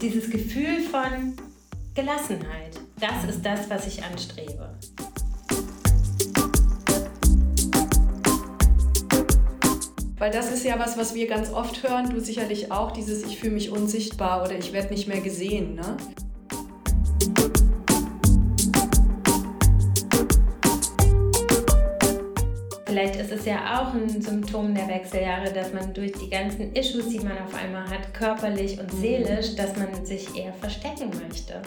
dieses Gefühl von Gelassenheit, das ist das, was ich anstrebe. Weil das ist ja was, was wir ganz oft hören, du sicherlich auch, dieses Ich fühle mich unsichtbar oder ich werde nicht mehr gesehen. Ne? Vielleicht ist es ja auch ein Symptom der Wechseljahre, dass man durch die ganzen Issues, die man auf einmal hat, körperlich und seelisch, dass man sich eher verstecken möchte.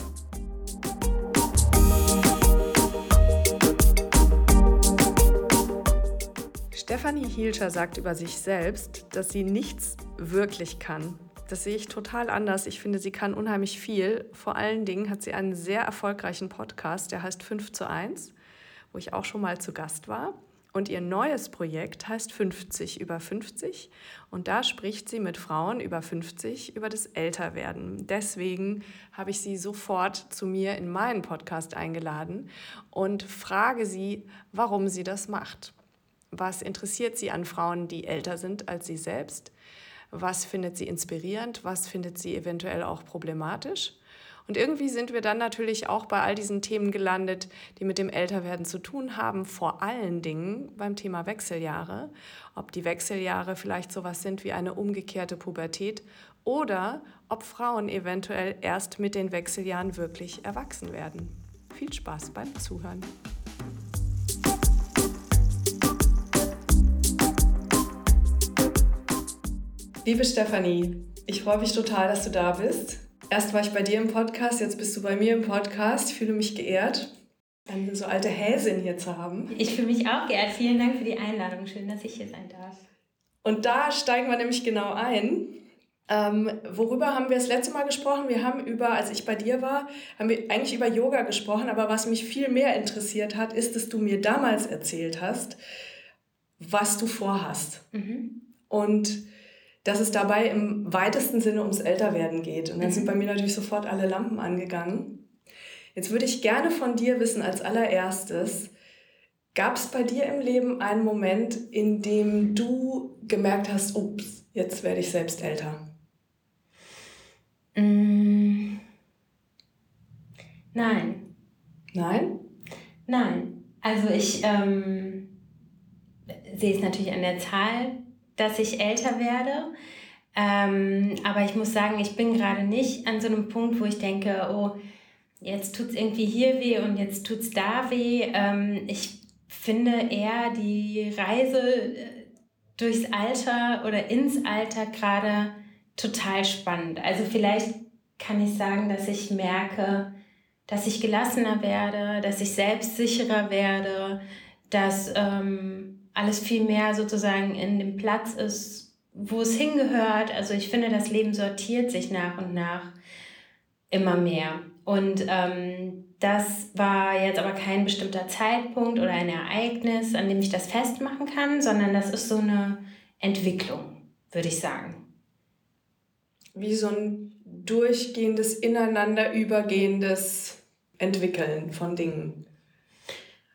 Stefanie Hielscher sagt über sich selbst, dass sie nichts wirklich kann. Das sehe ich total anders. Ich finde, sie kann unheimlich viel. Vor allen Dingen hat sie einen sehr erfolgreichen Podcast, der heißt 5 zu 1, wo ich auch schon mal zu Gast war. Und ihr neues Projekt heißt 50 über 50 und da spricht sie mit Frauen über 50 über das Älterwerden. Deswegen habe ich sie sofort zu mir in meinen Podcast eingeladen und frage sie, warum sie das macht. Was interessiert sie an Frauen, die älter sind als sie selbst? Was findet sie inspirierend? Was findet sie eventuell auch problematisch? Und irgendwie sind wir dann natürlich auch bei all diesen Themen gelandet, die mit dem Älterwerden zu tun haben, vor allen Dingen beim Thema Wechseljahre. Ob die Wechseljahre vielleicht sowas sind wie eine umgekehrte Pubertät oder ob Frauen eventuell erst mit den Wechseljahren wirklich erwachsen werden. Viel Spaß beim Zuhören. Liebe Stefanie, ich freue mich total, dass du da bist. Erst war ich bei dir im Podcast, jetzt bist du bei mir im Podcast. Ich fühle mich geehrt, eine so alte Häsin hier zu haben. Ich fühle mich auch geehrt. Vielen Dank für die Einladung. Schön, dass ich hier sein darf. Und da steigen wir nämlich genau ein. Ähm, worüber haben wir das letzte Mal gesprochen? Wir haben über, als ich bei dir war, haben wir eigentlich über Yoga gesprochen, aber was mich viel mehr interessiert hat, ist, dass du mir damals erzählt hast, was du vorhast. Mhm. Und dass es dabei im weitesten Sinne ums Älterwerden geht. Und dann mhm. sind bei mir natürlich sofort alle Lampen angegangen. Jetzt würde ich gerne von dir wissen, als allererstes, gab es bei dir im Leben einen Moment, in dem du gemerkt hast, ups, jetzt werde ich selbst älter? Mm. Nein. Nein? Nein. Also ich ähm, sehe es natürlich an der Zahl dass ich älter werde. Ähm, aber ich muss sagen, ich bin gerade nicht an so einem Punkt, wo ich denke, oh, jetzt tut es irgendwie hier weh und jetzt tut es da weh. Ähm, ich finde eher die Reise äh, durchs Alter oder ins Alter gerade total spannend. Also vielleicht kann ich sagen, dass ich merke, dass ich gelassener werde, dass ich selbstsicherer werde, dass ähm, alles viel mehr sozusagen in dem Platz ist, wo es hingehört. Also ich finde, das Leben sortiert sich nach und nach immer mehr. Und ähm, das war jetzt aber kein bestimmter Zeitpunkt oder ein Ereignis, an dem ich das festmachen kann, sondern das ist so eine Entwicklung, würde ich sagen. Wie so ein durchgehendes, ineinander übergehendes Entwickeln von Dingen.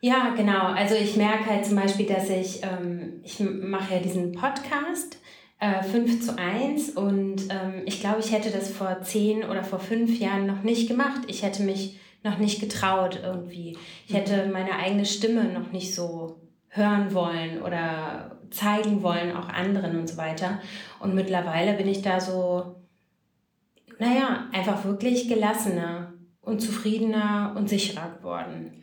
Ja, genau. Also ich merke halt zum Beispiel, dass ich, ähm, ich mache ja diesen Podcast äh, 5 zu 1 und ähm, ich glaube, ich hätte das vor 10 oder vor 5 Jahren noch nicht gemacht. Ich hätte mich noch nicht getraut irgendwie. Ich hätte meine eigene Stimme noch nicht so hören wollen oder zeigen wollen, auch anderen und so weiter. Und mittlerweile bin ich da so, naja, einfach wirklich gelassener und zufriedener und sicherer geworden.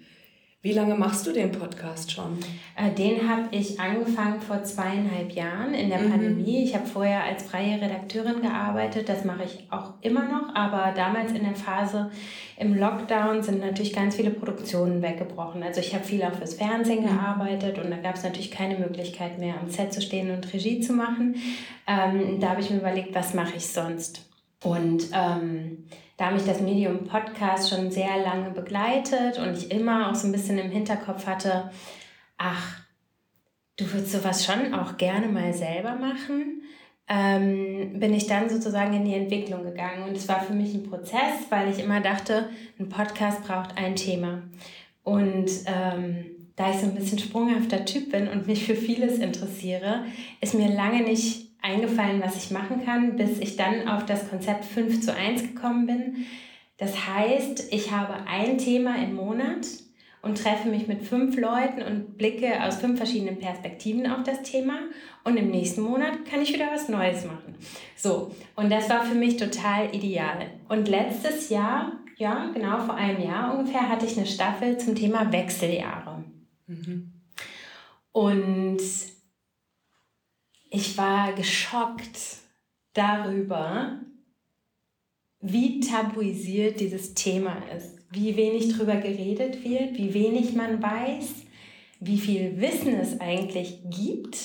Wie lange machst du den Podcast schon? Äh, den habe ich angefangen vor zweieinhalb Jahren in der mhm. Pandemie. Ich habe vorher als freie Redakteurin gearbeitet, das mache ich auch immer noch, aber damals in der Phase im Lockdown sind natürlich ganz viele Produktionen weggebrochen. Also ich habe viel auch fürs Fernsehen mhm. gearbeitet und da gab es natürlich keine Möglichkeit mehr, am Set zu stehen und Regie zu machen. Ähm, da habe ich mir überlegt, was mache ich sonst? Und ähm, da mich das Medium Podcast schon sehr lange begleitet und ich immer auch so ein bisschen im Hinterkopf hatte, ach, du würdest sowas schon auch gerne mal selber machen, ähm, bin ich dann sozusagen in die Entwicklung gegangen. Und es war für mich ein Prozess, weil ich immer dachte, ein Podcast braucht ein Thema. Und ähm, da ich so ein bisschen sprunghafter Typ bin und mich für vieles interessiere, ist mir lange nicht eingefallen, was ich machen kann, bis ich dann auf das Konzept 5 zu 1 gekommen bin. Das heißt, ich habe ein Thema im Monat und treffe mich mit fünf Leuten und blicke aus fünf verschiedenen Perspektiven auf das Thema. Und im nächsten Monat kann ich wieder was Neues machen. So, und das war für mich total ideal. Und letztes Jahr, ja, genau vor einem Jahr ungefähr, hatte ich eine Staffel zum Thema Wechseljahre. Mhm. Und ich war geschockt darüber, wie tabuisiert dieses Thema ist, wie wenig darüber geredet wird, wie wenig man weiß, wie viel Wissen es eigentlich gibt,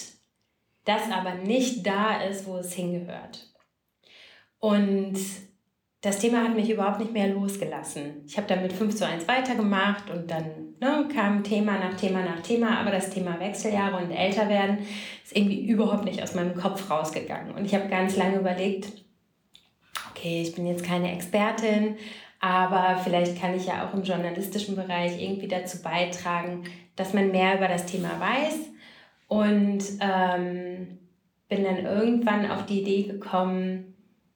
das aber nicht da ist, wo es hingehört. Und das Thema hat mich überhaupt nicht mehr losgelassen. Ich habe dann mit 5 zu 1 weitergemacht und dann ne, kam Thema nach Thema nach Thema, aber das Thema Wechseljahre und Älterwerden ist irgendwie überhaupt nicht aus meinem Kopf rausgegangen. Und ich habe ganz lange überlegt, okay, ich bin jetzt keine Expertin, aber vielleicht kann ich ja auch im journalistischen Bereich irgendwie dazu beitragen, dass man mehr über das Thema weiß. Und ähm, bin dann irgendwann auf die Idee gekommen,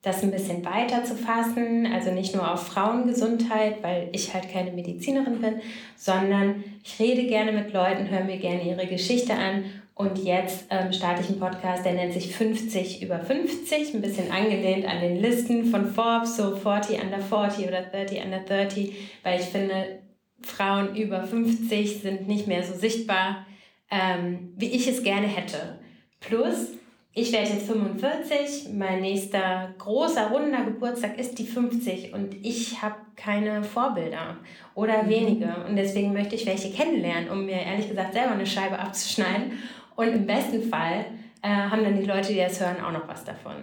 das ein bisschen weiter zu fassen, also nicht nur auf Frauengesundheit, weil ich halt keine Medizinerin bin, sondern ich rede gerne mit Leuten, höre mir gerne ihre Geschichte an und jetzt ähm, starte ich einen Podcast, der nennt sich 50 über 50, ein bisschen angelehnt an den Listen von Forbes, so 40 under 40 oder 30 under 30, weil ich finde, Frauen über 50 sind nicht mehr so sichtbar, ähm, wie ich es gerne hätte. Plus, ich werde jetzt 45, mein nächster großer, runder Geburtstag ist die 50 und ich habe keine Vorbilder oder mhm. wenige. Und deswegen möchte ich welche kennenlernen, um mir ehrlich gesagt selber eine Scheibe abzuschneiden. Und im besten Fall äh, haben dann die Leute, die das hören, auch noch was davon.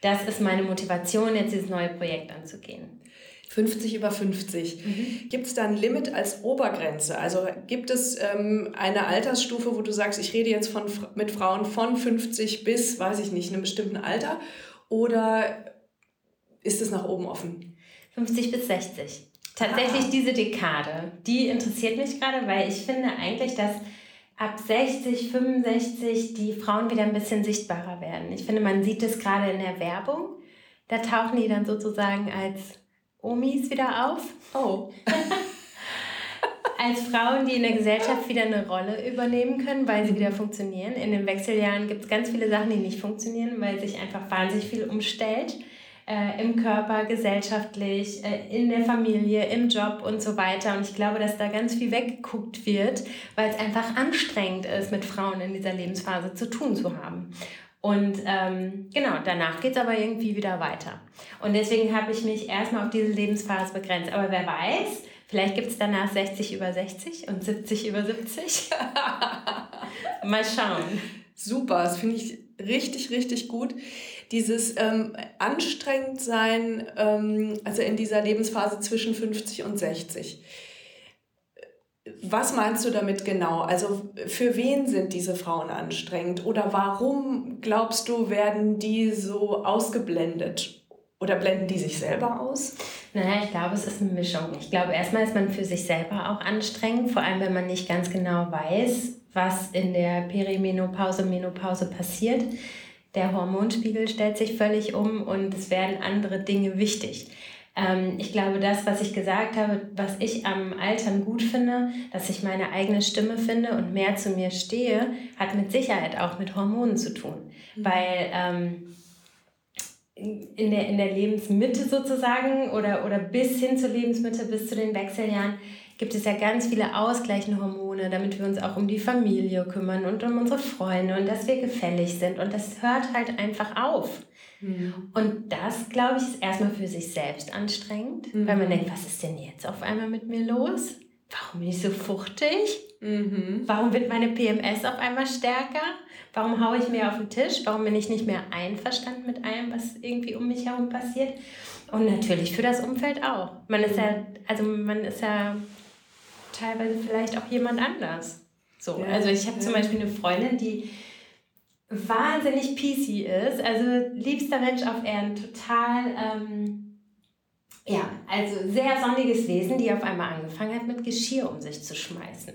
Das ist meine Motivation, jetzt dieses neue Projekt anzugehen. 50 über 50. Mhm. Gibt es da ein Limit als Obergrenze? Also gibt es ähm, eine Altersstufe, wo du sagst, ich rede jetzt von, mit Frauen von 50 bis, weiß ich nicht, einem bestimmten Alter? Oder ist es nach oben offen? 50 bis 60. Tatsächlich ah. diese Dekade, die interessiert mich gerade, weil ich finde eigentlich, dass ab 60, 65 die Frauen wieder ein bisschen sichtbarer werden. Ich finde, man sieht es gerade in der Werbung. Da tauchen die dann sozusagen als Omis wieder auf. Oh. Als Frauen, die in der Gesellschaft wieder eine Rolle übernehmen können, weil sie wieder funktionieren. In den Wechseljahren gibt es ganz viele Sachen, die nicht funktionieren, weil sich einfach wahnsinnig viel umstellt. Äh, Im Körper, gesellschaftlich, äh, in der Familie, im Job und so weiter. Und ich glaube, dass da ganz viel weggeguckt wird, weil es einfach anstrengend ist, mit Frauen in dieser Lebensphase zu tun zu haben. Und ähm, genau, danach geht es aber irgendwie wieder weiter. Und deswegen habe ich mich erstmal auf diese Lebensphase begrenzt. Aber wer weiß, vielleicht gibt es danach 60 über 60 und 70 über 70. Mal schauen. Super, das finde ich richtig, richtig gut. Dieses ähm, anstrengend sein, ähm, also in dieser Lebensphase zwischen 50 und 60 was meinst du damit genau? Also für wen sind diese Frauen anstrengend? Oder warum glaubst du, werden die so ausgeblendet? Oder blenden die sich selber aus? Naja, ich glaube, es ist eine Mischung. Ich glaube, erstmal ist man für sich selber auch anstrengend, vor allem wenn man nicht ganz genau weiß, was in der Perimenopause, Menopause passiert. Der Hormonspiegel stellt sich völlig um und es werden andere Dinge wichtig. Ähm, ich glaube, das, was ich gesagt habe, was ich am Altern gut finde, dass ich meine eigene Stimme finde und mehr zu mir stehe, hat mit Sicherheit auch mit Hormonen zu tun. Mhm. Weil ähm, in, der, in der Lebensmitte sozusagen oder, oder bis hin zur Lebensmitte, bis zu den Wechseljahren, gibt es ja ganz viele ausgleichende Hormone, damit wir uns auch um die Familie kümmern und um unsere Freunde und dass wir gefällig sind. Und das hört halt einfach auf. Mhm. Und das, glaube ich, ist erstmal für sich selbst anstrengend, mhm. weil man denkt, was ist denn jetzt auf einmal mit mir los? Warum bin ich so fuchtig? Mhm. Warum wird meine PMS auf einmal stärker? Warum haue ich mir auf den Tisch? Warum bin ich nicht mehr einverstanden mit allem, was irgendwie um mich herum passiert? Und natürlich für das Umfeld auch. Man ist ja, also man ist ja teilweise vielleicht auch jemand anders. So, ja, also ich habe ja. zum Beispiel eine Freundin, die wahnsinnig PC ist, also liebster Mensch auf Erden, total, ähm, ja, also sehr sonniges Wesen, die auf einmal angefangen hat, mit Geschirr um sich zu schmeißen.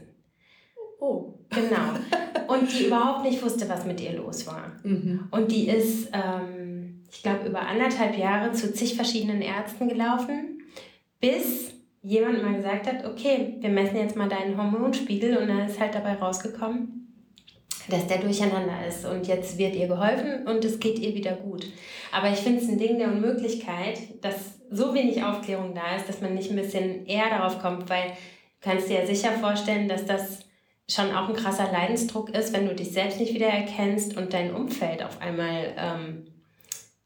Oh. Genau. Und die überhaupt nicht wusste, was mit ihr los war. Mhm. Und die ist, ähm, ich glaube, über anderthalb Jahre zu zig verschiedenen Ärzten gelaufen, bis jemand mal gesagt hat, okay, wir messen jetzt mal deinen Hormonspiegel und dann ist halt dabei rausgekommen, dass der durcheinander ist und jetzt wird ihr geholfen und es geht ihr wieder gut. Aber ich finde es ein Ding der Unmöglichkeit, dass so wenig Aufklärung da ist, dass man nicht ein bisschen eher darauf kommt, weil du kannst dir ja sicher vorstellen, dass das schon auch ein krasser Leidensdruck ist, wenn du dich selbst nicht wieder erkennst und dein Umfeld auf einmal, ähm,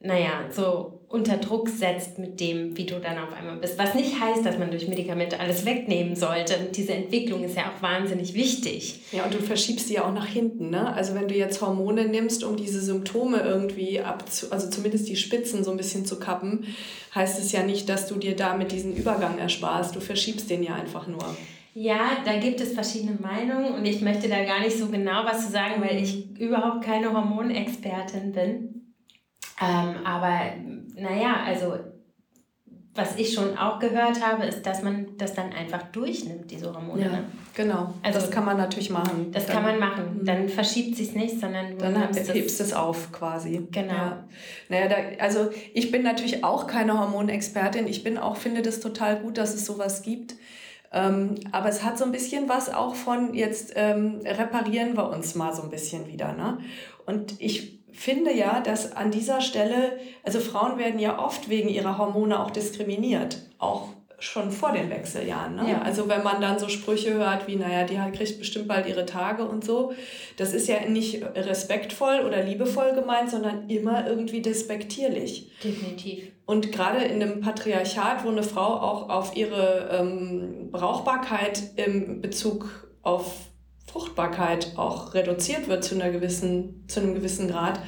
naja, so unter Druck setzt mit dem, wie du dann auf einmal bist. Was nicht heißt, dass man durch Medikamente alles wegnehmen sollte. Und diese Entwicklung ist ja auch wahnsinnig wichtig. Ja, und du verschiebst sie ja auch nach hinten. Ne? Also wenn du jetzt Hormone nimmst, um diese Symptome irgendwie abzu, also zumindest die Spitzen so ein bisschen zu kappen, heißt es ja nicht, dass du dir damit diesen Übergang ersparst. Du verschiebst den ja einfach nur. Ja, da gibt es verschiedene Meinungen und ich möchte da gar nicht so genau was zu sagen, weil ich überhaupt keine Hormonexpertin bin. Ähm, aber naja, also was ich schon auch gehört habe, ist, dass man das dann einfach durchnimmt, diese Hormone. Ja, ne? genau. Also, das kann man natürlich machen. Das dann, kann man machen. Mhm. Dann verschiebt sich nicht, sondern du dann hebst es auf quasi. Genau. Ja. Naja, da, also ich bin natürlich auch keine Hormonexpertin. Ich bin auch, finde das total gut, dass es sowas gibt. Ähm, aber es hat so ein bisschen was auch von, jetzt ähm, reparieren wir uns mal so ein bisschen wieder. Ne? Und ich finde ja, dass an dieser Stelle, also Frauen werden ja oft wegen ihrer Hormone auch diskriminiert, auch schon vor den Wechseljahren. Ne? Ja. Also wenn man dann so Sprüche hört wie, naja, die kriegt bestimmt bald ihre Tage und so, das ist ja nicht respektvoll oder liebevoll gemeint, sondern immer irgendwie despektierlich. Definitiv. Und gerade in einem Patriarchat, wo eine Frau auch auf ihre ähm, Brauchbarkeit im Bezug auf Fruchtbarkeit auch reduziert wird zu, einer gewissen, zu einem gewissen Grad,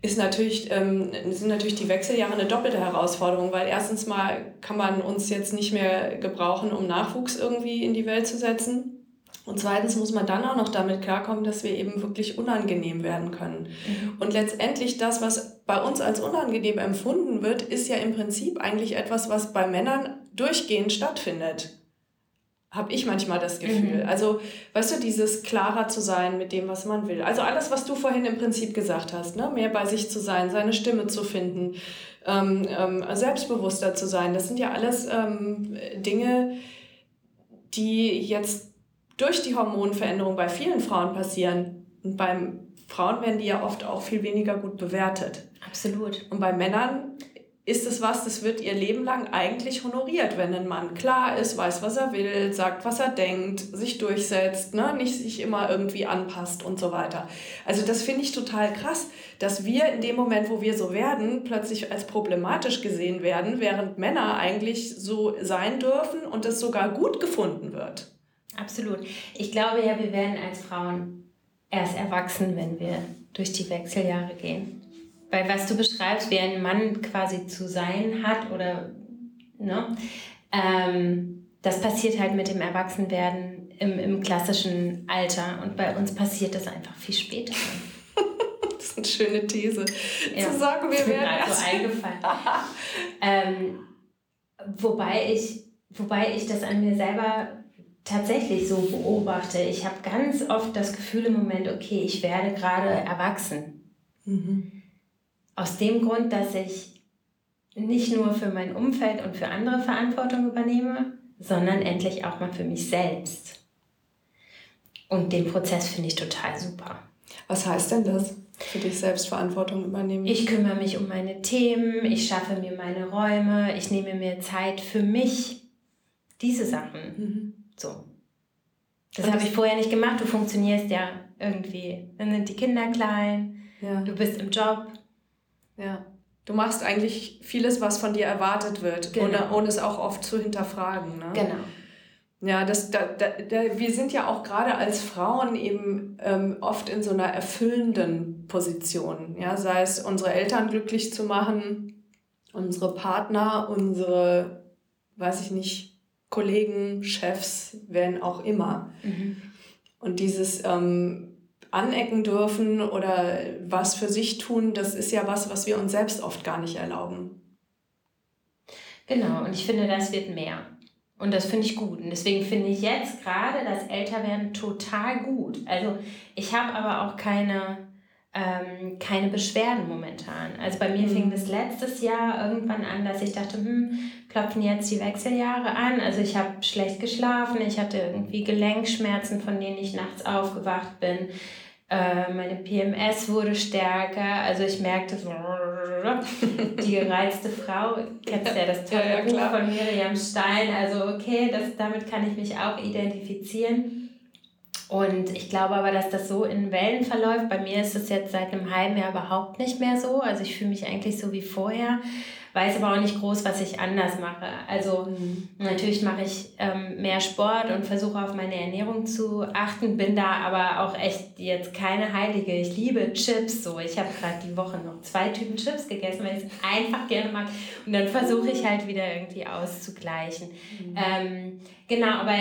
ist natürlich, ähm, sind natürlich die Wechseljahre eine doppelte Herausforderung, weil erstens mal kann man uns jetzt nicht mehr gebrauchen, um Nachwuchs irgendwie in die Welt zu setzen. Und zweitens muss man dann auch noch damit klarkommen, dass wir eben wirklich unangenehm werden können. Mhm. Und letztendlich das, was bei uns als unangenehm empfunden wird, ist ja im Prinzip eigentlich etwas, was bei Männern durchgehend stattfindet habe ich manchmal das Gefühl. Mhm. Also, weißt du, dieses klarer zu sein mit dem, was man will. Also alles, was du vorhin im Prinzip gesagt hast, ne? mehr bei sich zu sein, seine Stimme zu finden, ähm, ähm, selbstbewusster zu sein, das sind ja alles ähm, Dinge, die jetzt durch die Hormonveränderung bei vielen Frauen passieren. Und beim Frauen werden die ja oft auch viel weniger gut bewertet. Absolut. Und bei Männern ist es was, das wird ihr Leben lang eigentlich honoriert, wenn ein Mann klar ist, weiß, was er will, sagt, was er denkt, sich durchsetzt, ne? nicht sich immer irgendwie anpasst und so weiter. Also das finde ich total krass, dass wir in dem Moment, wo wir so werden, plötzlich als problematisch gesehen werden, während Männer eigentlich so sein dürfen und es sogar gut gefunden wird. Absolut. Ich glaube ja, wir werden als Frauen erst erwachsen, wenn wir durch die Wechseljahre gehen. Weil was du beschreibst, wie ein Mann quasi zu sein hat oder, ne, ähm, das passiert halt mit dem Erwachsenwerden im, im klassischen Alter. Und bei uns passiert das einfach viel später. das ist eine schöne These. Ja. Zu sagen, wir werden erst... so eingefallen. ähm, wobei, ich, wobei ich das an mir selber tatsächlich so beobachte. Ich habe ganz oft das Gefühl im Moment, okay, ich werde gerade erwachsen. Mhm. Aus dem Grund, dass ich nicht nur für mein Umfeld und für andere Verantwortung übernehme, sondern endlich auch mal für mich selbst. Und den Prozess finde ich total super. Was heißt denn das? Für dich selbst Verantwortung übernehmen? Ich kümmere mich um meine Themen, ich schaffe mir meine Räume, ich nehme mir Zeit für mich. Diese Sachen. Mhm. So. Das habe ich vorher nicht gemacht. Du funktionierst ja irgendwie. Dann sind die Kinder klein, ja. du bist im Job, ja. Du machst eigentlich vieles, was von dir erwartet wird, genau. ohne, ohne es auch oft zu hinterfragen. Ne? Genau. Ja, das, da, da, da, wir sind ja auch gerade als Frauen eben ähm, oft in so einer erfüllenden Position. Ja? Sei es unsere Eltern glücklich zu machen, unsere Partner, unsere, weiß ich nicht, Kollegen, Chefs, wen auch immer. Mhm. Und dieses ähm, anecken dürfen oder was für sich tun, das ist ja was, was wir uns selbst oft gar nicht erlauben. Genau, und ich finde, das wird mehr. Und das finde ich gut. Und deswegen finde ich jetzt gerade das Älterwerden total gut. Also ich habe aber auch keine, ähm, keine Beschwerden momentan. Also bei mir mhm. fing das letztes Jahr irgendwann an, dass ich dachte, hm, klopfen jetzt die Wechseljahre an. Also ich habe schlecht geschlafen, ich hatte irgendwie Gelenkschmerzen, von denen ich nachts aufgewacht bin. Äh, meine PMS wurde stärker. Also ich merkte so, die gereizte Frau, kennst ja das tolle ja, ja, Buch von Miriam Stein. Also okay, das, damit kann ich mich auch identifizieren. Und ich glaube aber, dass das so in Wellen verläuft. Bei mir ist es jetzt seit einem halben Jahr überhaupt nicht mehr so. Also ich fühle mich eigentlich so wie vorher weiß aber auch nicht groß, was ich anders mache. Also mhm. natürlich mache ich ähm, mehr Sport und versuche auf meine Ernährung zu achten, bin da aber auch echt jetzt keine Heilige. Ich liebe Chips so. Ich habe gerade die Woche noch zwei Typen Chips gegessen, weil ich es einfach gerne mag. Und dann versuche ich halt wieder irgendwie auszugleichen. Mhm. Ähm, genau, aber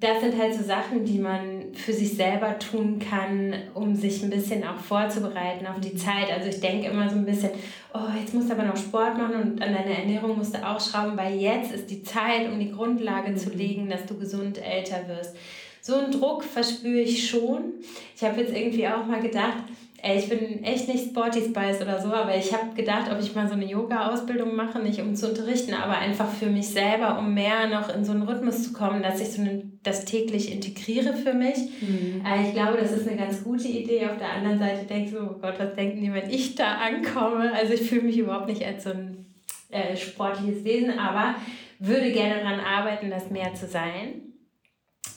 das sind halt so Sachen, die man für sich selber tun kann, um sich ein bisschen auch vorzubereiten auf die Zeit. Also ich denke immer so ein bisschen, oh, jetzt musst du aber noch Sport machen und an deiner Ernährung musst du auch schrauben, weil jetzt ist die Zeit, um die Grundlage zu mhm. legen, dass du gesund älter wirst. So einen Druck verspüre ich schon. Ich habe jetzt irgendwie auch mal gedacht, Ey, ich bin echt nicht Sporty Spice oder so, aber ich habe gedacht, ob ich mal so eine Yoga-Ausbildung mache, nicht um zu unterrichten, aber einfach für mich selber, um mehr noch in so einen Rhythmus zu kommen, dass ich so eine, das täglich integriere für mich. Mhm. Äh, ich glaube, das ist eine ganz gute Idee. Auf der anderen Seite denke ich so, oh Gott, was denken die, wenn ich da ankomme? Also ich fühle mich überhaupt nicht als so ein äh, sportliches Wesen, aber würde gerne daran arbeiten, das mehr zu sein.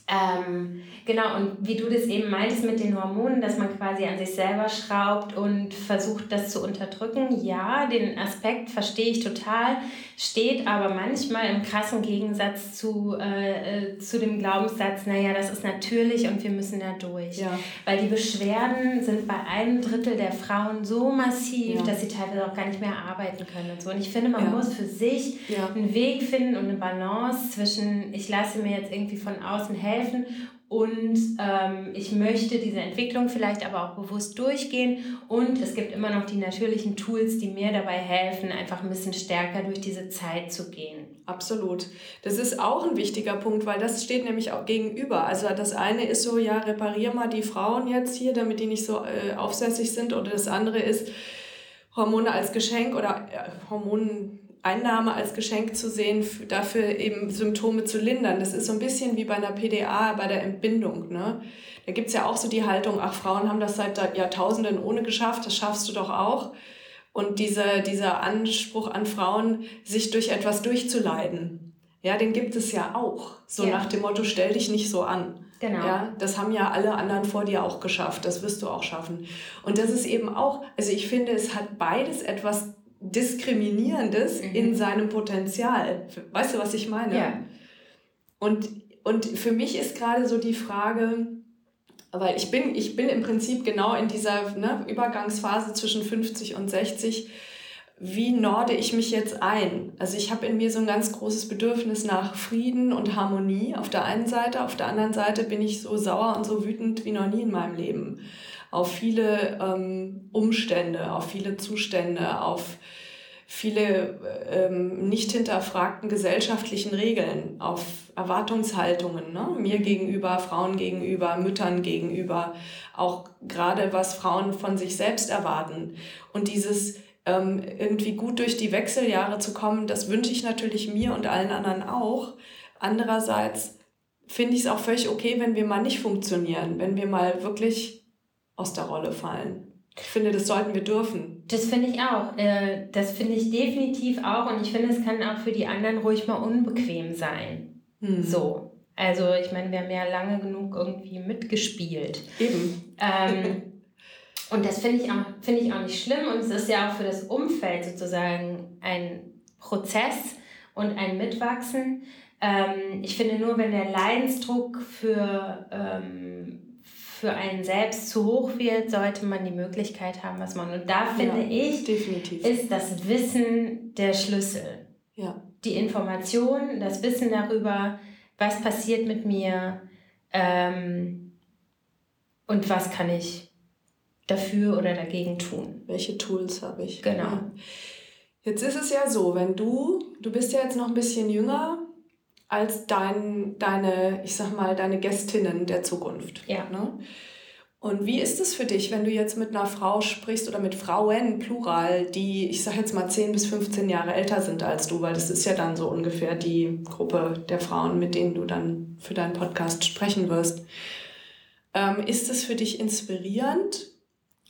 Ähm, genau, und wie du das eben meintest mit den Hormonen, dass man quasi an sich selber schraubt und versucht, das zu unterdrücken, ja, den Aspekt verstehe ich total, steht aber manchmal im krassen Gegensatz zu, äh, äh, zu dem Glaubenssatz, naja, das ist natürlich und wir müssen da durch. Ja. Weil die Beschwerden sind bei einem Drittel der Frauen so massiv, ja. dass sie teilweise auch gar nicht mehr arbeiten können und so. Und ich finde, man ja. muss für sich einen Weg finden und eine Balance zwischen, ich lasse mir jetzt irgendwie von außen helfen, helfen und ähm, ich möchte diese Entwicklung vielleicht aber auch bewusst durchgehen und es gibt immer noch die natürlichen Tools, die mir dabei helfen, einfach ein bisschen stärker durch diese Zeit zu gehen. Absolut. Das ist auch ein wichtiger Punkt, weil das steht nämlich auch gegenüber. Also das eine ist so, ja, reparier mal die Frauen jetzt hier, damit die nicht so äh, aufsässig sind oder das andere ist, Hormone als Geschenk oder äh, Hormonen Einnahme als Geschenk zu sehen, dafür eben Symptome zu lindern. Das ist so ein bisschen wie bei einer PDA, bei der Entbindung. Ne? Da gibt es ja auch so die Haltung, ach, Frauen haben das seit Jahrtausenden ohne geschafft, das schaffst du doch auch. Und dieser, dieser Anspruch an Frauen, sich durch etwas durchzuleiden, ja, den gibt es ja auch. So ja. nach dem Motto, stell dich nicht so an. Genau. Ja, das haben ja alle anderen vor dir auch geschafft. Das wirst du auch schaffen. Und das ist eben auch, also ich finde, es hat beides etwas Diskriminierendes mhm. in seinem Potenzial. Weißt du, was ich meine? Ja. Und, und für mich ist gerade so die Frage, weil ich bin, ich bin im Prinzip genau in dieser ne, Übergangsphase zwischen 50 und 60. Wie norde ich mich jetzt ein? Also ich habe in mir so ein ganz großes Bedürfnis nach Frieden und Harmonie auf der einen Seite, auf der anderen Seite bin ich so sauer und so wütend wie noch nie in meinem Leben auf viele ähm, Umstände, auf viele Zustände, auf viele ähm, nicht hinterfragten gesellschaftlichen Regeln, auf Erwartungshaltungen, ne? mir gegenüber, Frauen gegenüber, Müttern gegenüber, auch gerade was Frauen von sich selbst erwarten. Und dieses ähm, irgendwie gut durch die Wechseljahre zu kommen, das wünsche ich natürlich mir und allen anderen auch. Andererseits finde ich es auch völlig okay, wenn wir mal nicht funktionieren, wenn wir mal wirklich aus der Rolle fallen. Ich finde, das sollten wir dürfen. Das finde ich auch. Äh, das finde ich definitiv auch. Und ich finde, es kann auch für die anderen ruhig mal unbequem sein. Hm. So. Also, ich meine, wir haben ja lange genug irgendwie mitgespielt. Eben. Ähm, und das finde ich, auch, find ich auch nicht schlimm. Und es ist ja auch für das Umfeld sozusagen ein Prozess und ein Mitwachsen. Ähm, ich finde nur, wenn der Leidensdruck für ähm, für einen selbst zu hoch wird, sollte man die Möglichkeit haben, was man. Und da finde ja, ich, definitiv. ist das Wissen der Schlüssel. Ja. Die Information, das Wissen darüber, was passiert mit mir ähm, und was kann ich dafür oder dagegen tun. Welche Tools habe ich? Genau. Ja. Jetzt ist es ja so, wenn du, du bist ja jetzt noch ein bisschen jünger, als dein, deine, ich sag mal, deine Gästinnen der Zukunft. Ja. Ne? Und wie ist es für dich, wenn du jetzt mit einer Frau sprichst oder mit Frauen, plural, die, ich sag jetzt mal, 10 bis 15 Jahre älter sind als du, weil das ist ja dann so ungefähr die Gruppe der Frauen, mit denen du dann für deinen Podcast sprechen wirst. Ähm, ist es für dich inspirierend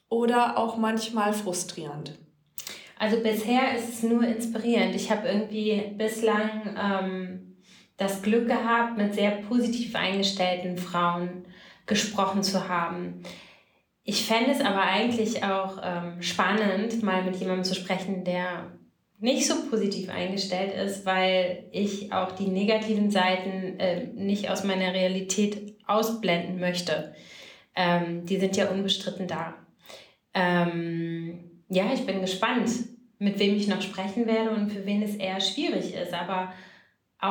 oder auch manchmal frustrierend? Also bisher ist es nur inspirierend. Ich habe irgendwie bislang ähm, das Glück gehabt, mit sehr positiv eingestellten Frauen gesprochen zu haben. Ich fände es aber eigentlich auch ähm, spannend, mal mit jemandem zu sprechen, der nicht so positiv eingestellt ist, weil ich auch die negativen Seiten äh, nicht aus meiner Realität ausblenden möchte. Ähm, die sind ja unbestritten da. Ähm, ja, ich bin gespannt, mit wem ich noch sprechen werde und für wen es eher schwierig ist. Aber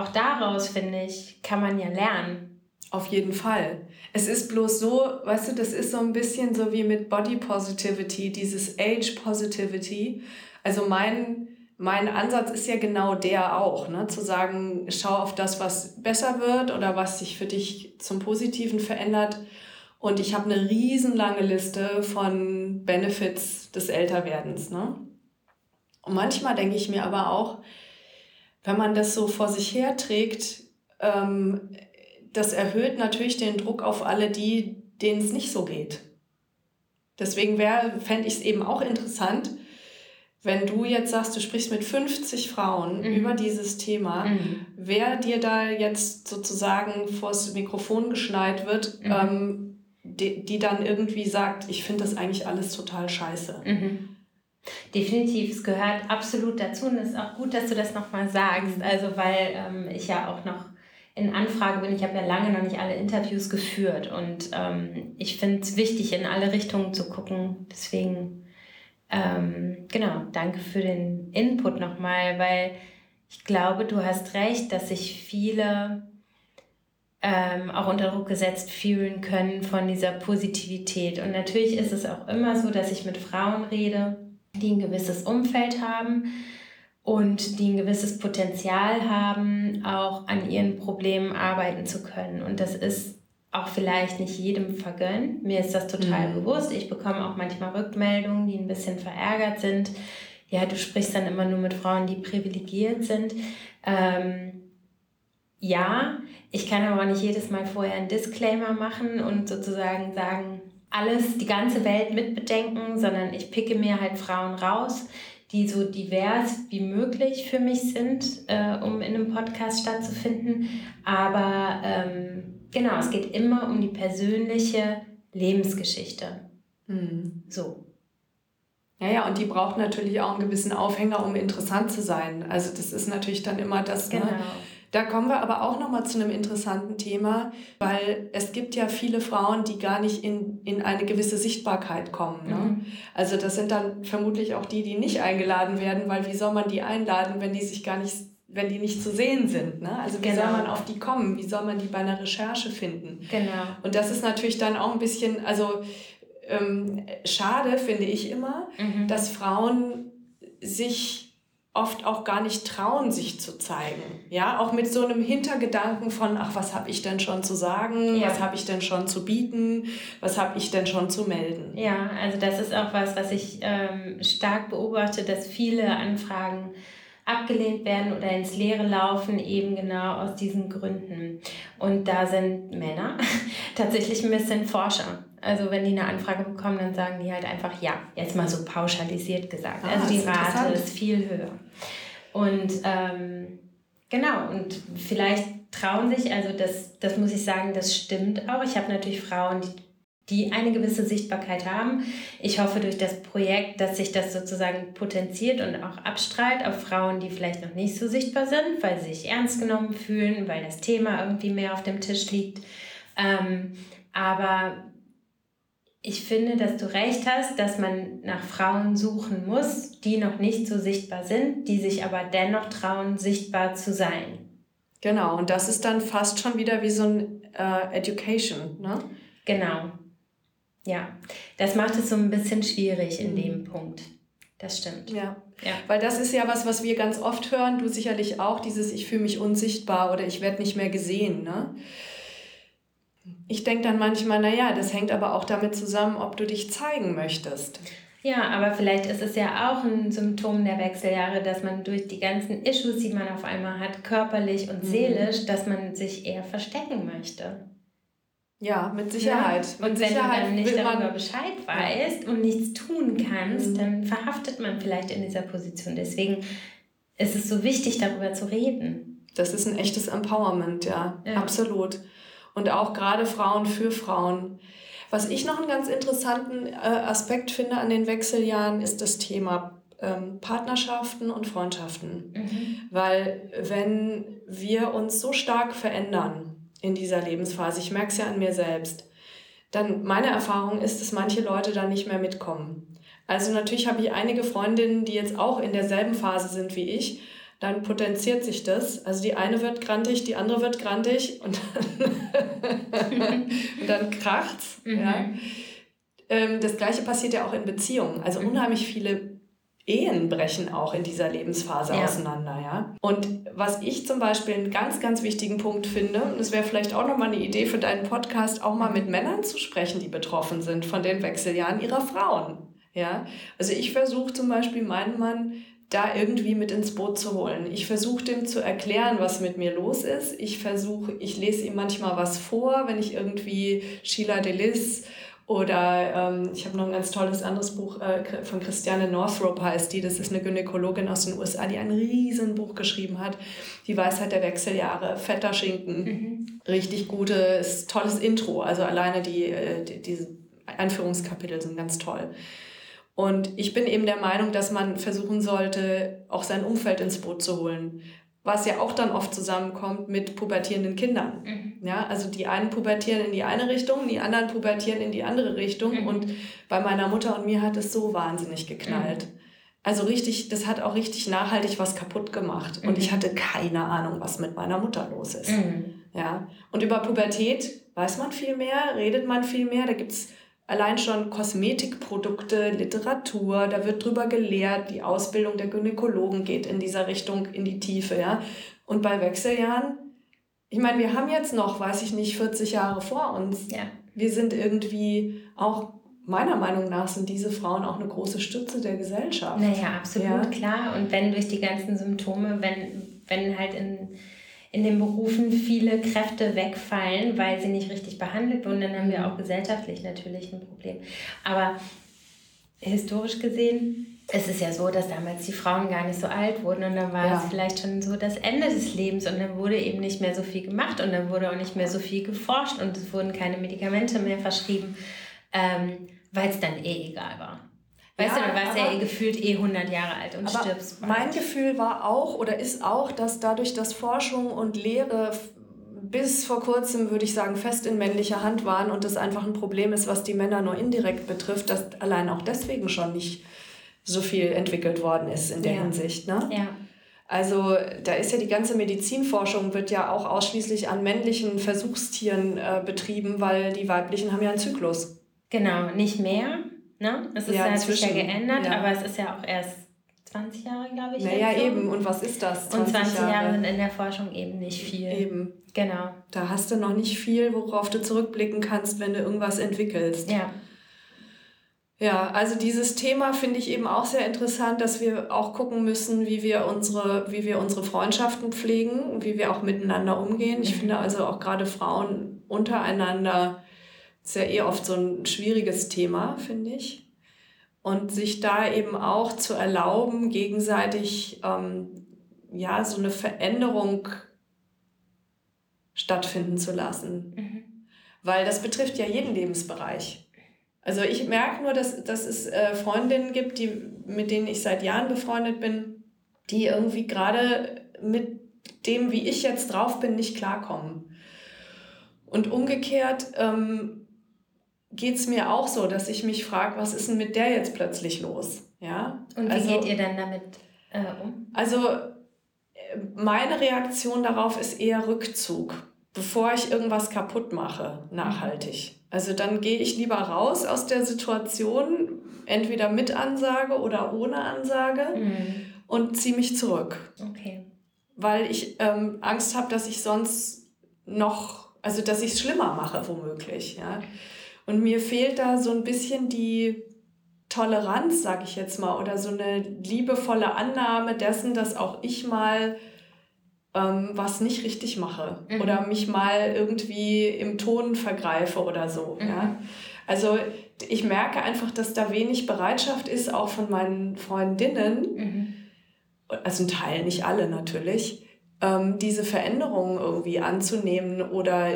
auch daraus, finde ich, kann man ja lernen. Auf jeden Fall. Es ist bloß so, weißt du, das ist so ein bisschen so wie mit Body Positivity, dieses Age Positivity. Also mein, mein Ansatz ist ja genau der auch, ne? zu sagen, schau auf das, was besser wird oder was sich für dich zum Positiven verändert. Und ich habe eine riesenlange Liste von Benefits des Älterwerdens. Ne? Und manchmal denke ich mir aber auch, wenn man das so vor sich her trägt, ähm, das erhöht natürlich den Druck auf alle die, denen es nicht so geht. Deswegen fände ich es eben auch interessant, wenn du jetzt sagst, du sprichst mit 50 Frauen mhm. über dieses Thema, mhm. wer dir da jetzt sozusagen vors Mikrofon geschneit wird, mhm. ähm, die, die dann irgendwie sagt, ich finde das eigentlich alles total scheiße. Definitiv, es gehört absolut dazu und es ist auch gut, dass du das nochmal sagst. Mhm. Also, weil ähm, ich ja auch noch in Anfrage bin. Ich habe ja lange noch nicht alle Interviews geführt und ähm, ich finde es wichtig, in alle Richtungen zu gucken. Deswegen, ähm, genau, danke für den Input nochmal, weil ich glaube, du hast recht, dass sich viele ähm, auch unter Druck gesetzt fühlen können von dieser Positivität. Und natürlich ist es auch immer so, dass ich mit Frauen rede, die ein gewisses Umfeld haben und die ein gewisses Potenzial haben, auch an ihren Problemen arbeiten zu können. Und das ist auch vielleicht nicht jedem vergönnt. Mir ist das total mhm. bewusst. Ich bekomme auch manchmal Rückmeldungen, die ein bisschen verärgert sind. Ja, du sprichst dann immer nur mit Frauen, die privilegiert sind. Ähm, ja, ich kann aber nicht jedes Mal vorher einen Disclaimer machen und sozusagen sagen, alles, die ganze Welt mitbedenken, sondern ich picke mir halt Frauen raus, die so divers wie möglich für mich sind, äh, um in einem Podcast stattzufinden. Aber ähm, genau, es geht immer um die persönliche Lebensgeschichte. Mhm. So. Ja, ja, und die braucht natürlich auch einen gewissen Aufhänger, um interessant zu sein. Also das ist natürlich dann immer das, ne? genau. ne? Da kommen wir aber auch nochmal zu einem interessanten Thema, weil es gibt ja viele Frauen, die gar nicht in, in eine gewisse Sichtbarkeit kommen. Ne? Mhm. Also das sind dann vermutlich auch die, die nicht eingeladen werden, weil wie soll man die einladen, wenn die sich gar nicht wenn die nicht zu sehen sind. Ne? Also wie genau. soll man auf die kommen? Wie soll man die bei einer Recherche finden? Genau. Und das ist natürlich dann auch ein bisschen, also ähm, schade finde ich immer, mhm. dass Frauen sich oft auch gar nicht trauen, sich zu zeigen. Ja, auch mit so einem Hintergedanken von, ach, was habe ich denn schon zu sagen? Ja. Was habe ich denn schon zu bieten? Was habe ich denn schon zu melden? Ja, also das ist auch was, was ich ähm, stark beobachte, dass viele Anfragen abgelehnt werden oder ins Leere laufen, eben genau aus diesen Gründen. Und da sind Männer tatsächlich ein bisschen Forscher. Also wenn die eine Anfrage bekommen, dann sagen die halt einfach ja, jetzt mal so pauschalisiert gesagt. Ah, also die Rate ist viel höher. Und ähm, genau, und vielleicht trauen sich, also das, das muss ich sagen, das stimmt auch. Ich habe natürlich Frauen, die die eine gewisse Sichtbarkeit haben. Ich hoffe durch das Projekt, dass sich das sozusagen potenziert und auch abstrahlt auf Frauen, die vielleicht noch nicht so sichtbar sind, weil sie sich ernst genommen fühlen, weil das Thema irgendwie mehr auf dem Tisch liegt. Ähm, aber ich finde, dass du recht hast, dass man nach Frauen suchen muss, die noch nicht so sichtbar sind, die sich aber dennoch trauen, sichtbar zu sein. Genau, und das ist dann fast schon wieder wie so ein äh, Education, ne? Genau. Ja, das macht es so ein bisschen schwierig in mhm. dem Punkt. Das stimmt. Ja. ja. Weil das ist ja was, was wir ganz oft hören, du sicherlich auch, dieses Ich fühle mich unsichtbar oder ich werde nicht mehr gesehen. Ne? Ich denke dann manchmal, naja, das hängt aber auch damit zusammen, ob du dich zeigen möchtest. Ja, aber vielleicht ist es ja auch ein Symptom der Wechseljahre, dass man durch die ganzen Issues, die man auf einmal hat, körperlich und mhm. seelisch, dass man sich eher verstecken möchte. Ja, mit Sicherheit. Ja. Und mit wenn Sicherheit du dann nicht darüber Bescheid weißt und nichts tun kannst, mhm. dann verhaftet man vielleicht in dieser Position. Deswegen ist es so wichtig, darüber zu reden. Das ist ein echtes Empowerment, ja, ja. absolut. Und auch gerade Frauen für Frauen. Was ich noch einen ganz interessanten äh, Aspekt finde an den Wechseljahren, ist das Thema ähm, Partnerschaften und Freundschaften. Mhm. Weil wenn wir uns so stark verändern in dieser Lebensphase, ich merke es ja an mir selbst, dann meine Erfahrung ist, dass manche Leute da nicht mehr mitkommen. Also natürlich habe ich einige Freundinnen, die jetzt auch in derselben Phase sind wie ich dann potenziert sich das. Also die eine wird grantig, die andere wird grantig und dann, und dann kracht's. Mhm. Ja. Ähm, das gleiche passiert ja auch in Beziehungen. Also mhm. unheimlich viele Ehen brechen auch in dieser Lebensphase ja. auseinander, ja. Und was ich zum Beispiel einen ganz, ganz wichtigen Punkt finde, und das wäre vielleicht auch nochmal eine Idee für deinen Podcast, auch mal mit Männern zu sprechen, die betroffen sind von den Wechseljahren ihrer Frauen. Ja, also ich versuche zum Beispiel meinen Mann da irgendwie mit ins Boot zu holen. Ich versuche dem zu erklären, was mit mir los ist. Ich versuche, ich lese ihm manchmal was vor, wenn ich irgendwie Sheila Delis oder ähm, ich habe noch ein ganz tolles anderes Buch äh, von Christiane Northrop heißt die. Das ist eine Gynäkologin aus den USA, die ein riesen Buch geschrieben hat. Die Weisheit der Wechseljahre, fetter Schinken, mhm. richtig gutes, tolles Intro. Also alleine die, äh, die, diese Einführungskapitel sind ganz toll. Und ich bin eben der Meinung, dass man versuchen sollte, auch sein Umfeld ins Boot zu holen. Was ja auch dann oft zusammenkommt mit pubertierenden Kindern. Mhm. Ja, also die einen pubertieren in die eine Richtung, die anderen pubertieren in die andere Richtung. Mhm. Und bei meiner Mutter und mir hat es so wahnsinnig geknallt. Mhm. Also richtig, das hat auch richtig nachhaltig was kaputt gemacht. Und ich mhm. hatte keine Ahnung, was mit meiner Mutter los ist. Mhm. Ja. Und über Pubertät weiß man viel mehr, redet man viel mehr. Da gibt's allein schon Kosmetikprodukte, Literatur, da wird drüber gelehrt, die Ausbildung der Gynäkologen geht in dieser Richtung in die Tiefe, ja. Und bei Wechseljahren, ich meine, wir haben jetzt noch, weiß ich nicht, 40 Jahre vor uns. Ja. Wir sind irgendwie auch meiner Meinung nach sind diese Frauen auch eine große Stütze der Gesellschaft. Naja, absolut, ja. klar. Und wenn durch die ganzen Symptome, wenn, wenn halt in in den Berufen viele Kräfte wegfallen, weil sie nicht richtig behandelt wurden, dann haben wir auch gesellschaftlich natürlich ein Problem. Aber historisch gesehen ist es ja so, dass damals die Frauen gar nicht so alt wurden und dann war ja. es vielleicht schon so das Ende des Lebens und dann wurde eben nicht mehr so viel gemacht und dann wurde auch nicht mehr so viel geforscht und es wurden keine Medikamente mehr verschrieben, ähm, weil es dann eh egal war. Weißt ja, du, du warst ja gefühlt eh 100 Jahre alt und stirbst. Bald. Mein Gefühl war auch oder ist auch, dass dadurch, dass Forschung und Lehre bis vor kurzem, würde ich sagen, fest in männlicher Hand waren und das einfach ein Problem ist, was die Männer nur indirekt betrifft, dass allein auch deswegen schon nicht so viel entwickelt worden ist in der ja. Hinsicht. Ne? Ja. Also da ist ja die ganze Medizinforschung wird ja auch ausschließlich an männlichen Versuchstieren äh, betrieben, weil die weiblichen haben ja einen Zyklus. Genau, nicht mehr. Ne? Es ist ja, hat sich ja geändert, ja. aber es ist ja auch erst 20 Jahre, glaube ich. Naja, so. eben. Und was ist das? 20 und 20 Jahre. Jahre sind in der Forschung eben nicht viel. Eben. Genau. Da hast du noch nicht viel, worauf du zurückblicken kannst, wenn du irgendwas entwickelst. Ja. Ja, also dieses Thema finde ich eben auch sehr interessant, dass wir auch gucken müssen, wie wir unsere, wie wir unsere Freundschaften pflegen, wie wir auch miteinander umgehen. Ich mhm. finde also auch gerade Frauen untereinander ist ja eh oft so ein schwieriges Thema, finde ich. Und sich da eben auch zu erlauben, gegenseitig ähm, ja so eine Veränderung stattfinden zu lassen. Mhm. Weil das betrifft ja jeden Lebensbereich. Also ich merke nur, dass, dass es äh, Freundinnen gibt, die, mit denen ich seit Jahren befreundet bin, die irgendwie gerade mit dem, wie ich jetzt drauf bin, nicht klarkommen. Und umgekehrt ähm, geht es mir auch so, dass ich mich frage, was ist denn mit der jetzt plötzlich los? Ja? Und wie also, geht ihr dann damit äh, um? Also meine Reaktion darauf ist eher Rückzug. bevor ich irgendwas kaputt mache, nachhaltig. Also dann gehe ich lieber raus aus der Situation, entweder mit Ansage oder ohne Ansage mhm. und ziehe mich zurück. Okay. Weil ich ähm, Angst habe, dass ich sonst noch, also dass ich es schlimmer mache, womöglich. Ja? Und mir fehlt da so ein bisschen die Toleranz, sage ich jetzt mal, oder so eine liebevolle Annahme dessen, dass auch ich mal ähm, was nicht richtig mache mhm. oder mich mal irgendwie im Ton vergreife oder so. Mhm. Ja? Also ich merke einfach, dass da wenig Bereitschaft ist, auch von meinen Freundinnen, mhm. also ein Teil, nicht alle natürlich, ähm, diese Veränderungen irgendwie anzunehmen oder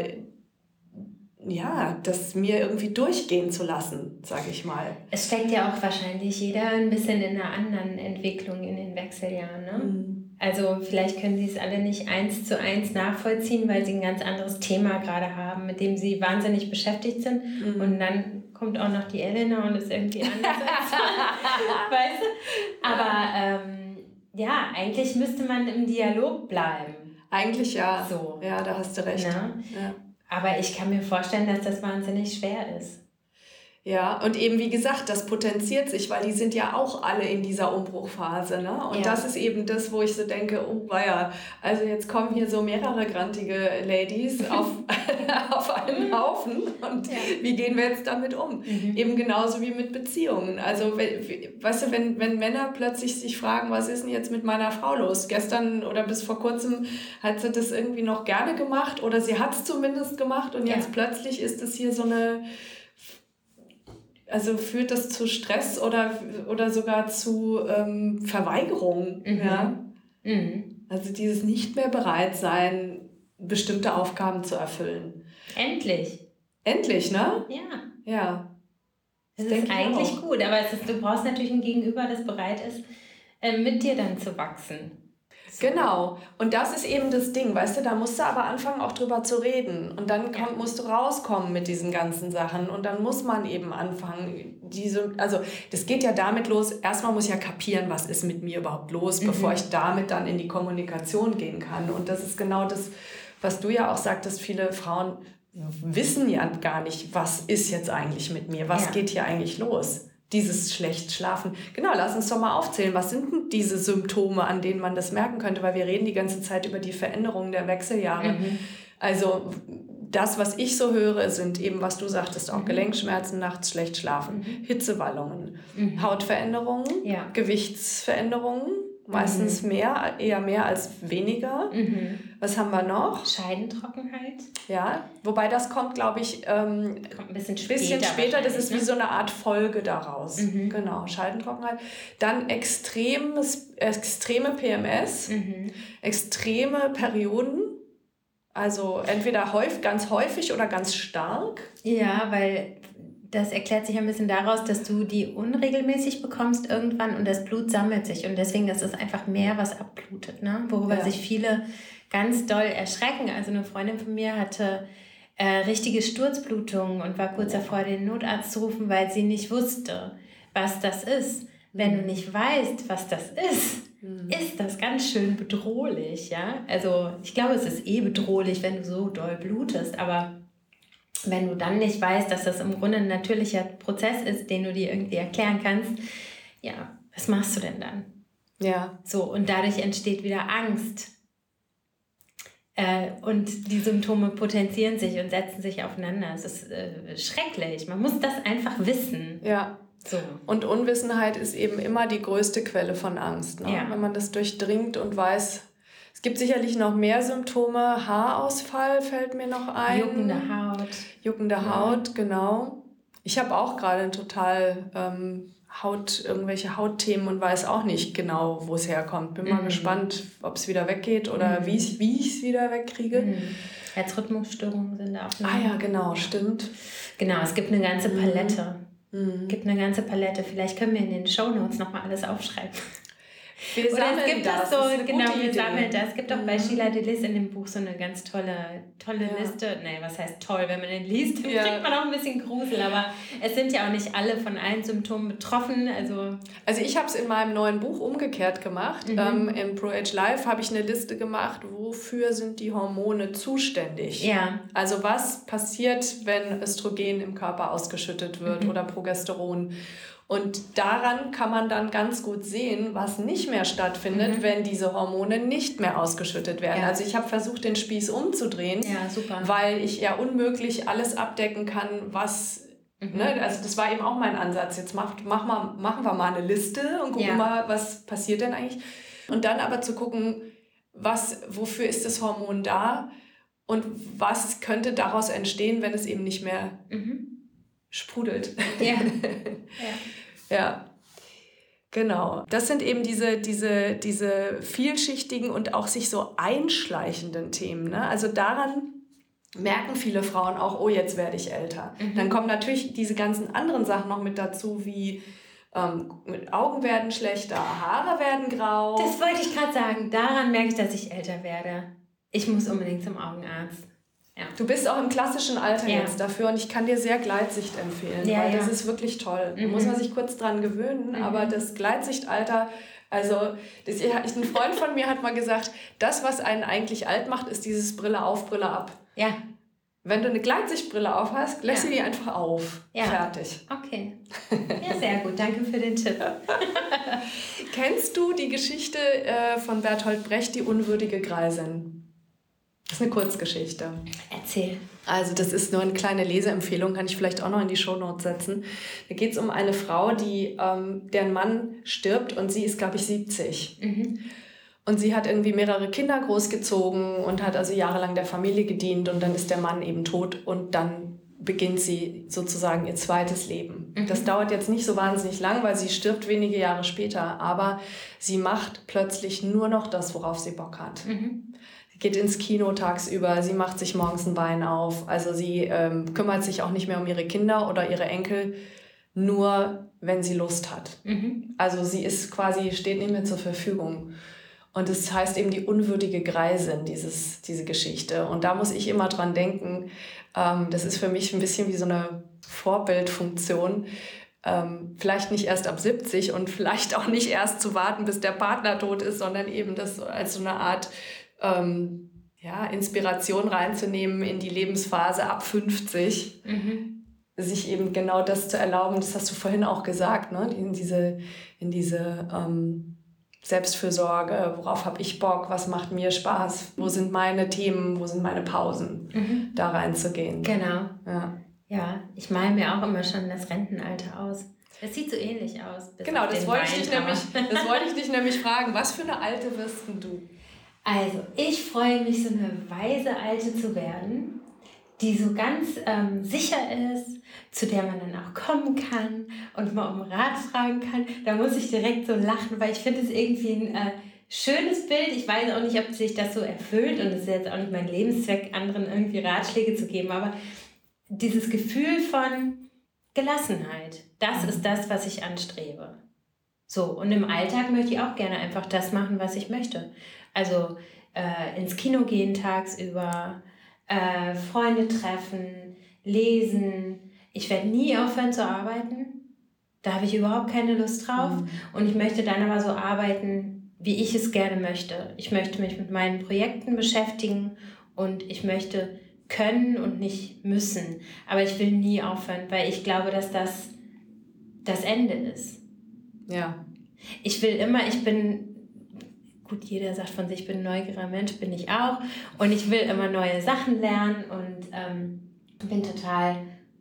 ja, das mir irgendwie durchgehen zu lassen, sage ich mal. Es steckt ja auch wahrscheinlich jeder ein bisschen in einer anderen Entwicklung in den Wechseljahren. Ne? Mhm. Also vielleicht können Sie es alle nicht eins zu eins nachvollziehen, weil Sie ein ganz anderes Thema gerade haben, mit dem Sie wahnsinnig beschäftigt sind. Mhm. Und dann kommt auch noch die Elena und ist irgendwie anders weißt du? Aber ähm, ja, eigentlich müsste man im Dialog bleiben. Eigentlich ja. So. Ja, da hast du recht. Ja. Aber ich kann mir vorstellen, dass das wahnsinnig schwer ist. Ja, und eben wie gesagt, das potenziert sich, weil die sind ja auch alle in dieser Umbruchphase. Ne? Und ja. das ist eben das, wo ich so denke, oh ja, also jetzt kommen hier so mehrere grantige Ladies auf, auf einen Haufen und ja. wie gehen wir jetzt damit um? Mhm. Eben genauso wie mit Beziehungen. Also weißt du, wenn, wenn Männer plötzlich sich fragen, was ist denn jetzt mit meiner Frau los? Gestern oder bis vor kurzem hat sie das irgendwie noch gerne gemacht oder sie hat es zumindest gemacht und jetzt ja. plötzlich ist es hier so eine also führt das zu Stress oder, oder sogar zu ähm, Verweigerung. Mhm. Ja? Mhm. Also dieses nicht mehr bereit sein, bestimmte Aufgaben zu erfüllen. Endlich. Endlich, ne? Ja. Ja. Das, das ist eigentlich gut, aber ist, du brauchst natürlich ein Gegenüber, das bereit ist, äh, mit dir dann zu wachsen. Genau. Und das ist eben das Ding, weißt du, da musst du aber anfangen, auch drüber zu reden. Und dann komm, musst du rauskommen mit diesen ganzen Sachen. Und dann muss man eben anfangen, diese, also das geht ja damit los, erstmal muss ich ja kapieren, was ist mit mir überhaupt los, mhm. bevor ich damit dann in die Kommunikation gehen kann. Und das ist genau das, was du ja auch sagtest, viele Frauen wissen ja gar nicht, was ist jetzt eigentlich mit mir, was ja. geht hier eigentlich los dieses schlecht schlafen. Genau, lass uns doch mal aufzählen. Was sind denn diese Symptome, an denen man das merken könnte? Weil wir reden die ganze Zeit über die Veränderungen der Wechseljahre. Mhm. Also das, was ich so höre, sind eben, was du sagtest, auch mhm. Gelenkschmerzen, nachts schlecht schlafen, mhm. Hitzewallungen, mhm. Hautveränderungen, ja. Gewichtsveränderungen, meistens mhm. mehr, eher mehr als weniger. Mhm. Was haben wir noch? Scheidentrockenheit. Ja, wobei das kommt, glaube ich, ähm, kommt ein bisschen später. Bisschen später das ist ne? wie so eine Art Folge daraus. Mhm. Genau, Scheidentrockenheit. Dann extremes, extreme PMS, mhm. extreme Perioden. Also entweder häufig, ganz häufig oder ganz stark. Ja, weil das erklärt sich ein bisschen daraus, dass du die unregelmäßig bekommst irgendwann und das Blut sammelt sich und deswegen ist es einfach mehr, was abblutet, ne? worüber ja. sich viele ganz doll erschrecken. Also eine Freundin von mir hatte äh, richtige Sturzblutungen und war kurz davor, den Notarzt zu rufen, weil sie nicht wusste, was das ist. Wenn du mhm. nicht weißt, was das ist, mhm. ist das ganz schön bedrohlich, ja. Also ich glaube, es ist eh bedrohlich, wenn du so doll blutest, aber wenn du dann nicht weißt, dass das im Grunde ein natürlicher Prozess ist, den du dir irgendwie erklären kannst, ja, was machst du denn dann? Ja. So, und dadurch entsteht wieder Angst. Äh, und die Symptome potenzieren sich und setzen sich aufeinander. Es ist äh, schrecklich. Man muss das einfach wissen. Ja. So. Und Unwissenheit ist eben immer die größte Quelle von Angst. Ne? Ja. Wenn man das durchdringt und weiß, es gibt sicherlich noch mehr Symptome. Haarausfall fällt mir noch ein. Juckende Haut. Juckende ja. Haut, genau. Ich habe auch gerade total ähm, Haut, irgendwelche Hautthemen und weiß auch nicht genau, wo es herkommt. Bin mhm. mal gespannt, ob es wieder weggeht oder mhm. wie ich es wieder wegkriege. Mhm. Herzrhythmusstörungen sind da auch. Noch. Ah ja, genau, stimmt. Genau, es gibt eine ganze mhm. Palette. Mhm. gibt eine ganze Palette. Vielleicht können wir in den Shownotes nochmal alles aufschreiben. Wir sammeln es gibt das. das so, genau, wir sammeln das. Es gibt auch mhm. bei Sheila Delis in dem Buch so eine ganz tolle, tolle ja. Liste. Nee, was heißt toll, wenn man den liest, ja. kriegt man auch ein bisschen Grusel, aber es sind ja auch nicht alle von allen Symptomen betroffen. Also, also ich habe es in meinem neuen Buch umgekehrt gemacht. Mhm. Ähm, Im Pro Age Life habe ich eine Liste gemacht, wofür sind die Hormone zuständig. Ja. Also was passiert, wenn Östrogen im Körper ausgeschüttet wird mhm. oder Progesteron. Und daran kann man dann ganz gut sehen, was nicht mehr stattfindet, mhm. wenn diese Hormone nicht mehr ausgeschüttet werden. Ja. Also ich habe versucht, den Spieß umzudrehen, ja, weil ich ja unmöglich alles abdecken kann, was Mhm. Ne, also das war eben auch mein Ansatz. Jetzt macht, mach mal, machen wir mal eine Liste und gucken ja. mal, was passiert denn eigentlich. Und dann aber zu gucken, was, wofür ist das Hormon da und was könnte daraus entstehen, wenn es eben nicht mehr mhm. sprudelt. Ja. ja. Ja. Genau. Das sind eben diese, diese, diese vielschichtigen und auch sich so einschleichenden Themen. Ne? Also daran merken viele Frauen auch, oh, jetzt werde ich älter. Mhm. Dann kommen natürlich diese ganzen anderen Sachen noch mit dazu, wie ähm, Augen werden schlechter, Haare werden grau. Das wollte ich gerade sagen. Daran merke ich, dass ich älter werde. Ich muss unbedingt zum Augenarzt. Ja. Du bist auch im klassischen Alter ja. jetzt dafür und ich kann dir sehr Gleitsicht empfehlen, ja, weil das ist wirklich toll. Mhm. Da muss man sich kurz dran gewöhnen, mhm. aber das Gleitsichtalter, also das, ein Freund von mir hat mal gesagt, das, was einen eigentlich alt macht, ist dieses Brille auf, Brille ab. Ja. Wenn du eine Gleitsichtbrille auf hast, lässt sie die einfach auf. Ja. Fertig. Okay. Ja, sehr gut. Danke für den Tipp. Kennst du die Geschichte äh, von Bertolt Brecht, die unwürdige Greisin? Das ist eine Kurzgeschichte. Erzähl. Also das ist nur eine kleine Leseempfehlung, kann ich vielleicht auch noch in die Shownotes setzen. Da geht es um eine Frau, die ähm, deren Mann stirbt und sie ist, glaube ich, 70. Mhm. Und sie hat irgendwie mehrere Kinder großgezogen und hat also jahrelang der Familie gedient und dann ist der Mann eben tot und dann beginnt sie sozusagen ihr zweites Leben. Mhm. Das dauert jetzt nicht so wahnsinnig lang, weil sie stirbt wenige Jahre später, aber sie macht plötzlich nur noch das, worauf sie Bock hat. Mhm. Geht ins Kino tagsüber, sie macht sich morgens ein Bein auf, also sie ähm, kümmert sich auch nicht mehr um ihre Kinder oder ihre Enkel, nur wenn sie Lust hat. Mhm. Also sie ist quasi, steht nicht mehr zur Verfügung. Und es das heißt eben die unwürdige Greisin, dieses, diese Geschichte. Und da muss ich immer dran denken, ähm, das ist für mich ein bisschen wie so eine Vorbildfunktion. Ähm, vielleicht nicht erst ab 70 und vielleicht auch nicht erst zu warten, bis der Partner tot ist, sondern eben das als so eine Art ähm, ja, Inspiration reinzunehmen in die Lebensphase ab 50. Mhm. Sich eben genau das zu erlauben, das hast du vorhin auch gesagt, ne? in diese, in diese ähm, Selbstfürsorge, worauf habe ich Bock, was macht mir Spaß, wo sind meine Themen, wo sind meine Pausen, mhm. da reinzugehen. Genau. Ja. ja, ich male mir auch immer schon das Rentenalter aus. Es sieht so ähnlich aus. Genau, das wollte, ich dich nämlich, das wollte ich dich nämlich fragen. Was für eine Alte wirst du? Also, ich freue mich, so eine weise Alte zu werden die so ganz ähm, sicher ist, zu der man dann auch kommen kann und mal um Rat fragen kann. Da muss ich direkt so lachen, weil ich finde es irgendwie ein äh, schönes Bild. Ich weiß auch nicht, ob sich das so erfüllt und es ist jetzt auch nicht mein Lebenszweck, anderen irgendwie Ratschläge zu geben, aber dieses Gefühl von Gelassenheit, das ist das, was ich anstrebe. So, und im Alltag möchte ich auch gerne einfach das machen, was ich möchte. Also äh, ins Kino gehen tagsüber, äh, Freunde treffen, lesen. Ich werde nie aufhören zu arbeiten. Da habe ich überhaupt keine Lust drauf. Mhm. Und ich möchte dann aber so arbeiten, wie ich es gerne möchte. Ich möchte mich mit meinen Projekten beschäftigen und ich möchte können und nicht müssen. Aber ich will nie aufhören, weil ich glaube, dass das das Ende ist. Ja. Ich will immer, ich bin gut, jeder sagt von sich, ich bin ein neugieriger Mensch, bin ich auch. Und ich will immer neue Sachen lernen und ähm, bin total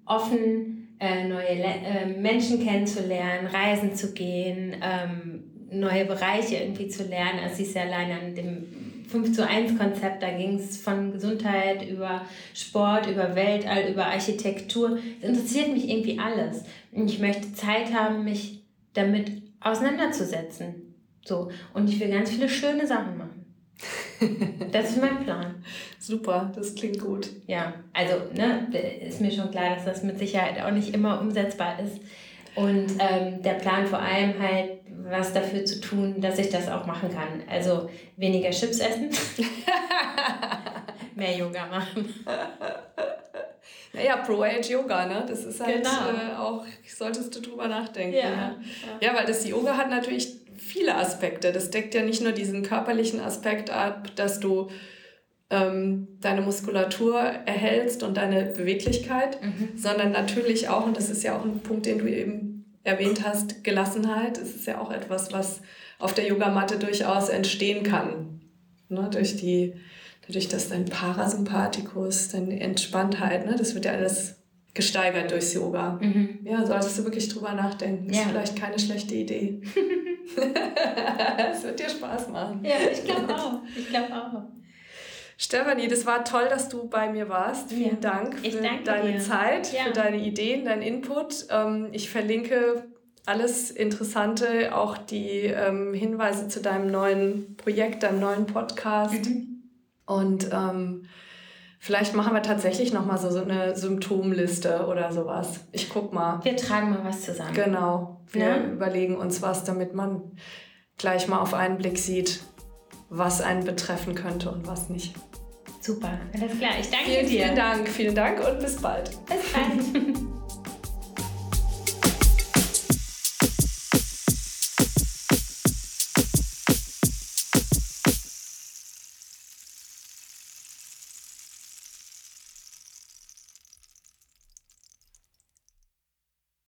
offen, äh, neue Le äh, Menschen kennenzulernen, reisen zu gehen, ähm, neue Bereiche irgendwie zu lernen. Also sie ist ja allein an dem 5 zu 1 Konzept, da ging es von Gesundheit über Sport, über Weltall, über Architektur. Es interessiert mich irgendwie alles. Und ich möchte Zeit haben, mich damit auseinanderzusetzen. So, und ich will ganz viele schöne Sachen machen. Das ist mein Plan. Super, das klingt gut. Ja, also ne, ist mir schon klar, dass das mit Sicherheit auch nicht immer umsetzbar ist. Und ähm, der Plan vor allem halt, was dafür zu tun, dass ich das auch machen kann. Also weniger Chips essen, mehr Yoga machen. Naja, Pro-Age-Yoga, ne? Das ist halt genau. äh, auch, solltest du drüber nachdenken. Ja, ja. ja, weil das Yoga hat natürlich viele Aspekte. Das deckt ja nicht nur diesen körperlichen Aspekt ab, dass du ähm, deine Muskulatur erhältst und deine Beweglichkeit, mhm. sondern natürlich auch, und das ist ja auch ein Punkt, den du eben erwähnt hast, Gelassenheit. Es ist ja auch etwas, was auf der Yogamatte durchaus entstehen kann. Ne? Durch die dadurch, dass dein Parasympathikus, deine Entspanntheit, ne, das wird ja alles gesteigert durchs Yoga. Mhm. Ja, solltest du wirklich drüber nachdenken. Ja. Ist vielleicht keine schlechte Idee. Es wird dir Spaß machen. Ja, ich glaube auch. Ich glaube auch. Stefanie, das war toll, dass du bei mir warst. Vielen ja. Dank für deine dir. Zeit, ja. für deine Ideen, deinen Input. Ähm, ich verlinke alles Interessante, auch die ähm, Hinweise zu deinem neuen Projekt, deinem neuen Podcast. Mhm. Und ähm, vielleicht machen wir tatsächlich nochmal so, so eine Symptomliste oder sowas. Ich guck mal. Wir tragen mal was zusammen. Genau. Wir ja? überlegen uns was, damit man gleich mal auf einen Blick sieht, was einen betreffen könnte und was nicht. Super, alles klar. Ich danke vielen, dir. Vielen Dank, vielen Dank und bis bald. Bis bald.